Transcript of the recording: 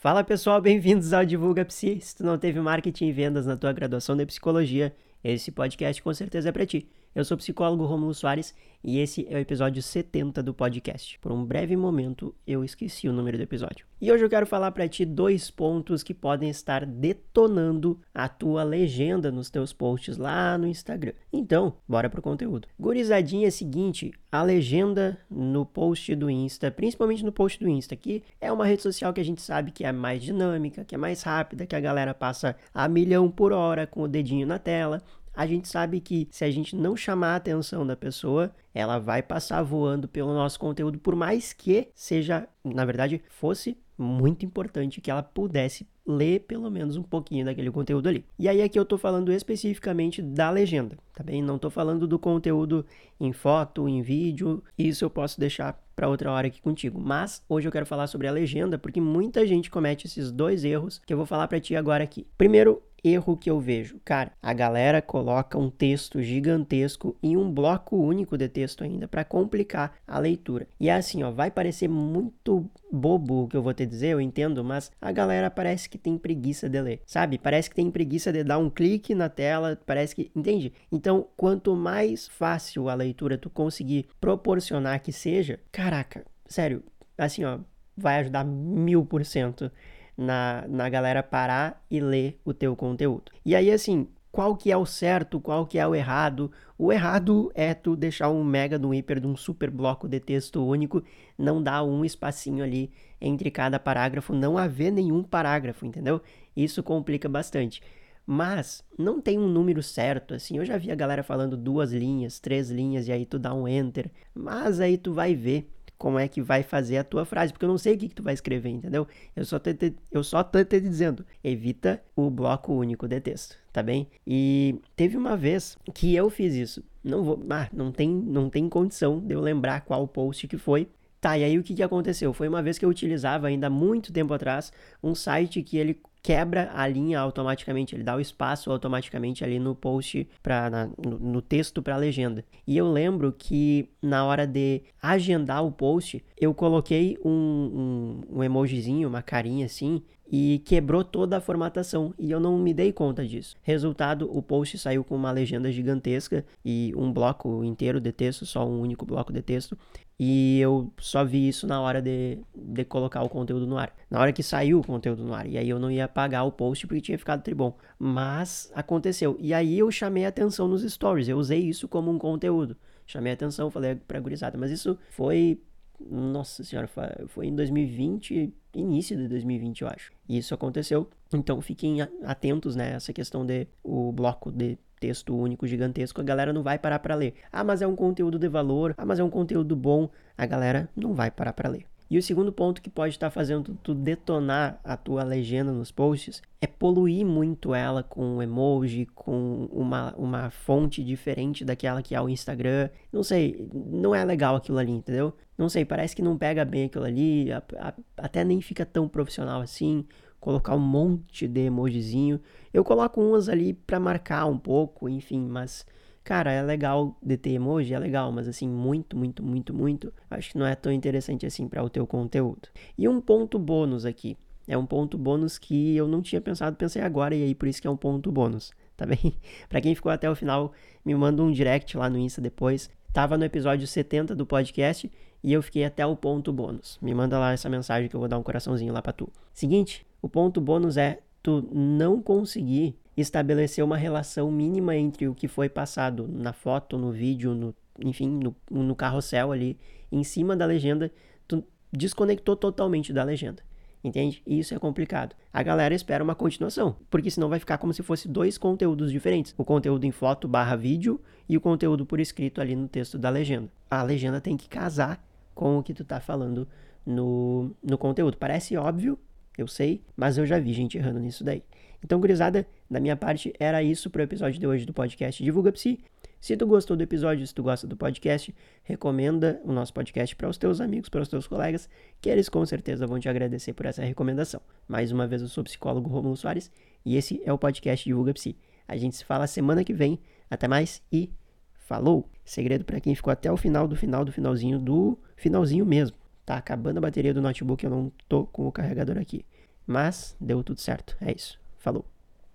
Fala pessoal, bem-vindos ao Divulga Psi. Se tu não teve marketing e vendas na tua graduação de psicologia, esse podcast com certeza é para ti. Eu sou o psicólogo Romulo Soares e esse é o episódio 70 do podcast. Por um breve momento eu esqueci o número do episódio. E hoje eu quero falar para ti dois pontos que podem estar detonando a tua legenda nos teus posts lá no Instagram. Então, bora pro conteúdo. Gurizadinha é seguinte, a legenda no post do Insta, principalmente no post do Insta, que é uma rede social que a gente sabe que é mais dinâmica, que é mais rápida, que a galera passa a milhão por hora com o dedinho na tela a gente sabe que se a gente não chamar a atenção da pessoa, ela vai passar voando pelo nosso conteúdo, por mais que seja, na verdade, fosse muito importante que ela pudesse ler pelo menos um pouquinho daquele conteúdo ali. E aí aqui eu tô falando especificamente da legenda, tá bem? Não tô falando do conteúdo em foto, em vídeo, isso eu posso deixar para outra hora aqui contigo. Mas hoje eu quero falar sobre a legenda porque muita gente comete esses dois erros que eu vou falar para ti agora aqui. Primeiro, erro que eu vejo? Cara, a galera coloca um texto gigantesco em um bloco único de texto ainda para complicar a leitura. E é assim, ó, vai parecer muito bobo o que eu vou te dizer, eu entendo, mas a galera parece que tem preguiça de ler, sabe? Parece que tem preguiça de dar um clique na tela, parece que, entende? Então, quanto mais fácil a leitura tu conseguir proporcionar que seja, caraca, sério, assim, ó, vai ajudar mil por cento na, na galera parar e ler o teu conteúdo. E aí, assim, qual que é o certo, qual que é o errado? O errado é tu deixar um mega no hiper de um super bloco de texto único, não dar um espacinho ali entre cada parágrafo, não haver nenhum parágrafo, entendeu? Isso complica bastante. Mas não tem um número certo, assim. Eu já vi a galera falando duas linhas, três linhas, e aí tu dá um enter. Mas aí tu vai ver como é que vai fazer a tua frase, porque eu não sei o que, que tu vai escrever, entendeu? Eu só tô te, eu só tô te dizendo, evita o bloco único de texto, tá bem? E teve uma vez que eu fiz isso. Não vou, ah, não tem, não tem condição de eu lembrar qual post que foi. Tá, e aí o que, que aconteceu? Foi uma vez que eu utilizava ainda muito tempo atrás um site que ele quebra a linha automaticamente, ele dá o espaço automaticamente ali no post, pra, na, no, no, texto para a legenda. E eu lembro que na hora de agendar o post, eu coloquei um, um, um emojizinho, uma carinha assim, e quebrou toda a formatação e eu não me dei conta disso. Resultado, o post saiu com uma legenda gigantesca e um bloco inteiro de texto, só um único bloco de texto, e eu só vi isso na hora de, de colocar o conteúdo no ar. Na hora que saiu o conteúdo no ar. E aí eu não ia apagar o post porque tinha ficado tribom. Mas aconteceu. E aí eu chamei atenção nos stories. Eu usei isso como um conteúdo. Chamei atenção, falei pra gurizada. Mas isso foi. Nossa senhora, foi em 2020, início de 2020, eu acho. E isso aconteceu. Então fiquem atentos, né? Essa questão de o bloco de texto único gigantesco, a galera não vai parar para ler. Ah, mas é um conteúdo de valor, ah, mas é um conteúdo bom, a galera não vai parar para ler. E o segundo ponto que pode estar fazendo tu detonar a tua legenda nos posts é poluir muito ela com emoji, com uma, uma fonte diferente daquela que é o Instagram. Não sei, não é legal aquilo ali, entendeu? Não sei, parece que não pega bem aquilo ali, a, a, até nem fica tão profissional assim colocar um monte de emojizinho. Eu coloco umas ali para marcar um pouco, enfim, mas cara, é legal de ter emoji, é legal, mas assim, muito, muito, muito, muito, acho que não é tão interessante assim para o teu conteúdo. E um ponto bônus aqui, é um ponto bônus que eu não tinha pensado, pensei agora e aí por isso que é um ponto bônus, tá bem? para quem ficou até o final, me manda um direct lá no Insta depois. Tava no episódio 70 do podcast e eu fiquei até o ponto bônus. Me manda lá essa mensagem que eu vou dar um coraçãozinho lá para tu. Seguinte, o ponto bônus é tu não conseguir estabelecer uma relação mínima entre o que foi passado na foto, no vídeo, no, enfim, no, no carrossel ali, em cima da legenda, tu desconectou totalmente da legenda. Entende? E isso é complicado. A galera espera uma continuação, porque senão vai ficar como se fosse dois conteúdos diferentes. O conteúdo em foto barra vídeo e o conteúdo por escrito ali no texto da legenda. A legenda tem que casar com o que tu tá falando no, no conteúdo. Parece óbvio, eu sei, mas eu já vi gente errando nisso daí. Então, gurizada, da minha parte, era isso pro episódio de hoje do podcast Divulga Psi. Se tu gostou do episódio, se tu gosta do podcast, recomenda o nosso podcast para os teus amigos, para os teus colegas, que eles com certeza vão te agradecer por essa recomendação. Mais uma vez, eu sou o psicólogo Romulo Soares e esse é o podcast Divulga Psi. A gente se fala semana que vem. Até mais e falou! Segredo para quem ficou até o final do final do finalzinho do finalzinho mesmo. Tá acabando a bateria do notebook, eu não tô com o carregador aqui. mas deu tudo certo. É isso. Falou.